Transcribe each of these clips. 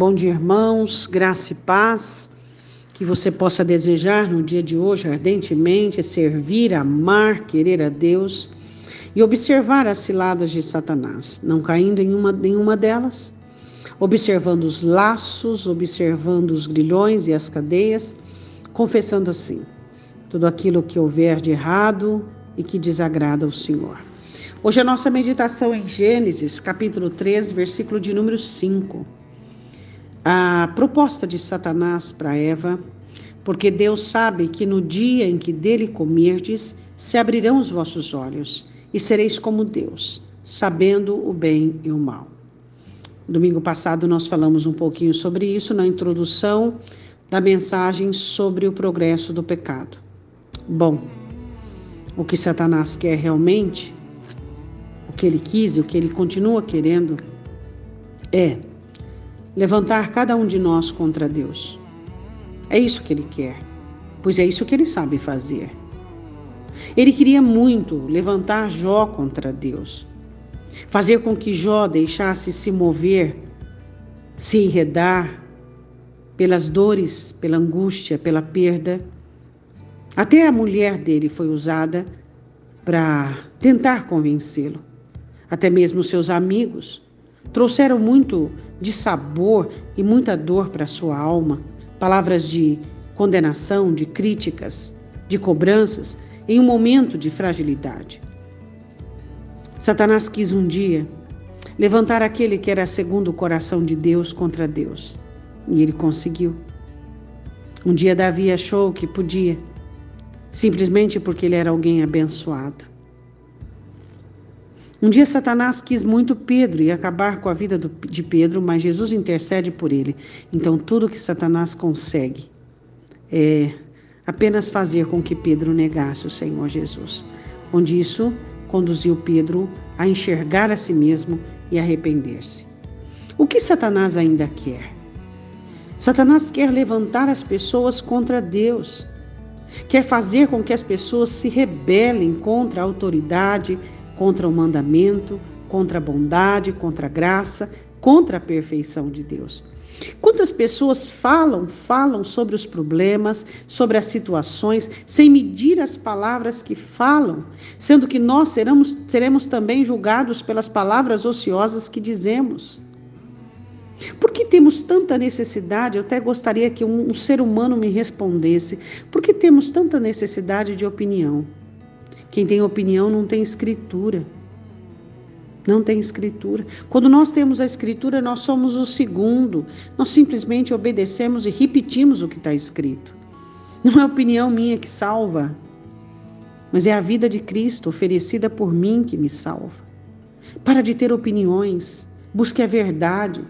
Bom dia, irmãos, graça e paz. Que você possa desejar no dia de hoje ardentemente servir, amar, querer a Deus e observar as ciladas de Satanás, não caindo em uma, nenhuma delas, observando os laços, observando os grilhões e as cadeias, confessando assim tudo aquilo que houver de errado e que desagrada ao Senhor. Hoje a nossa meditação é em Gênesis, capítulo 3, versículo de número 5 a proposta de Satanás para Eva, porque Deus sabe que no dia em que dele comerdes, se abrirão os vossos olhos e sereis como Deus, sabendo o bem e o mal. Domingo passado nós falamos um pouquinho sobre isso na introdução da mensagem sobre o progresso do pecado. Bom, o que Satanás quer realmente, o que ele quis o que ele continua querendo, é levantar cada um de nós contra Deus. É isso que ele quer, pois é isso que ele sabe fazer. Ele queria muito levantar Jó contra Deus, fazer com que Jó deixasse se mover, se enredar pelas dores, pela angústia, pela perda. Até a mulher dele foi usada para tentar convencê-lo. Até mesmo seus amigos trouxeram muito de sabor e muita dor para sua alma, palavras de condenação, de críticas, de cobranças, em um momento de fragilidade. Satanás quis um dia levantar aquele que era segundo o coração de Deus contra Deus, e ele conseguiu. Um dia Davi achou que podia, simplesmente porque ele era alguém abençoado. Um dia Satanás quis muito Pedro e acabar com a vida de Pedro, mas Jesus intercede por ele. Então tudo que Satanás consegue é apenas fazer com que Pedro negasse o Senhor Jesus. Onde isso conduziu Pedro a enxergar a si mesmo e arrepender-se. O que Satanás ainda quer? Satanás quer levantar as pessoas contra Deus. Quer fazer com que as pessoas se rebelem contra a autoridade, contra o mandamento, contra a bondade, contra a graça, contra a perfeição de Deus. Quantas pessoas falam, falam sobre os problemas, sobre as situações, sem medir as palavras que falam, sendo que nós seremos, seremos também julgados pelas palavras ociosas que dizemos. Por que temos tanta necessidade? Eu até gostaria que um, um ser humano me respondesse. Por que temos tanta necessidade de opinião? Quem tem opinião não tem escritura. Não tem escritura. Quando nós temos a escritura, nós somos o segundo. Nós simplesmente obedecemos e repetimos o que está escrito. Não é opinião minha que salva, mas é a vida de Cristo oferecida por mim que me salva. Para de ter opiniões, busque a verdade.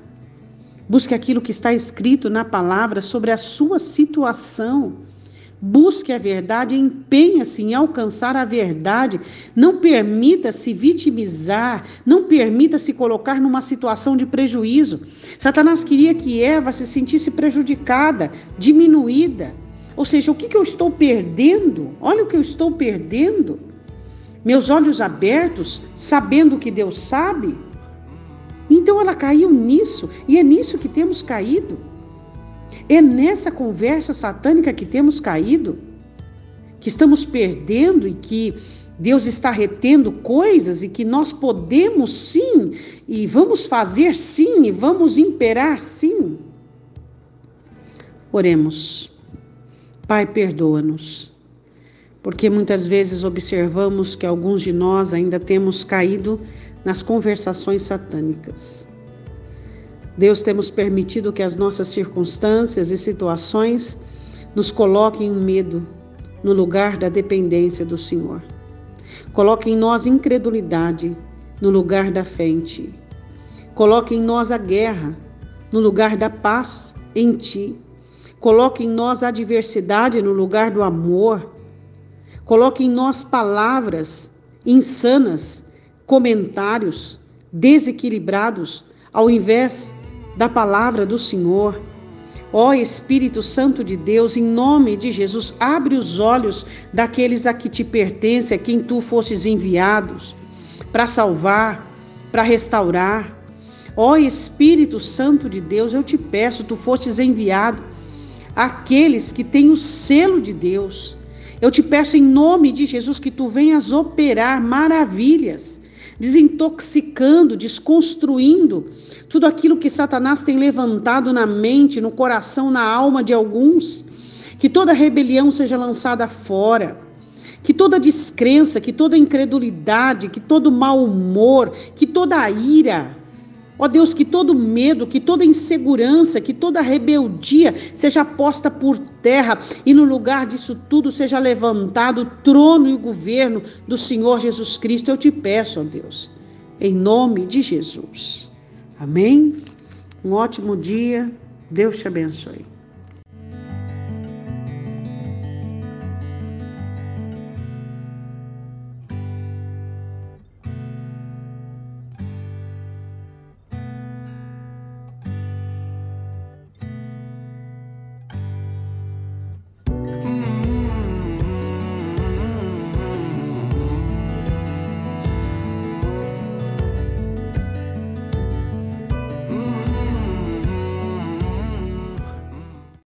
Busque aquilo que está escrito na palavra sobre a sua situação. Busque a verdade, empenha-se em alcançar a verdade. Não permita se vitimizar, não permita se colocar numa situação de prejuízo. Satanás queria que Eva se sentisse prejudicada, diminuída. Ou seja, o que, eu estou perdendo? Olha o que eu estou perdendo. Meus olhos abertos, sabendo que Deus sabe. Então ela caiu nisso, e é nisso que temos caído. É nessa conversa satânica que temos caído, que estamos perdendo e que Deus está retendo coisas e que nós podemos sim e vamos fazer sim e vamos imperar sim. Oremos. Pai, perdoa-nos, porque muitas vezes observamos que alguns de nós ainda temos caído nas conversações satânicas. Deus, temos permitido que as nossas circunstâncias e situações nos coloquem em medo no lugar da dependência do Senhor. Coloque em nós incredulidade no lugar da fé em Ti. Coloque em nós a guerra no lugar da paz em Ti. Coloque em nós a adversidade no lugar do amor. Coloque em nós palavras insanas, comentários desequilibrados, ao invés da palavra do Senhor. Ó Espírito Santo de Deus, em nome de Jesus, abre os olhos daqueles a que te pertence, a quem tu fostes enviados, para salvar, para restaurar. Ó Espírito Santo de Deus, eu te peço, tu fostes enviado àqueles que têm o selo de Deus. Eu te peço em nome de Jesus que tu venhas operar maravilhas, desintoxicando, desconstruindo tudo aquilo que Satanás tem levantado na mente, no coração, na alma de alguns. Que toda rebelião seja lançada fora que toda descrença, que toda incredulidade, que todo mau humor, que toda ira, ó Deus, que todo medo, que toda insegurança, que toda rebeldia seja posta por terra e no lugar disso tudo seja levantado o trono e o governo do Senhor Jesus Cristo. Eu te peço, ó Deus, em nome de Jesus. Amém? Um ótimo dia. Deus te abençoe.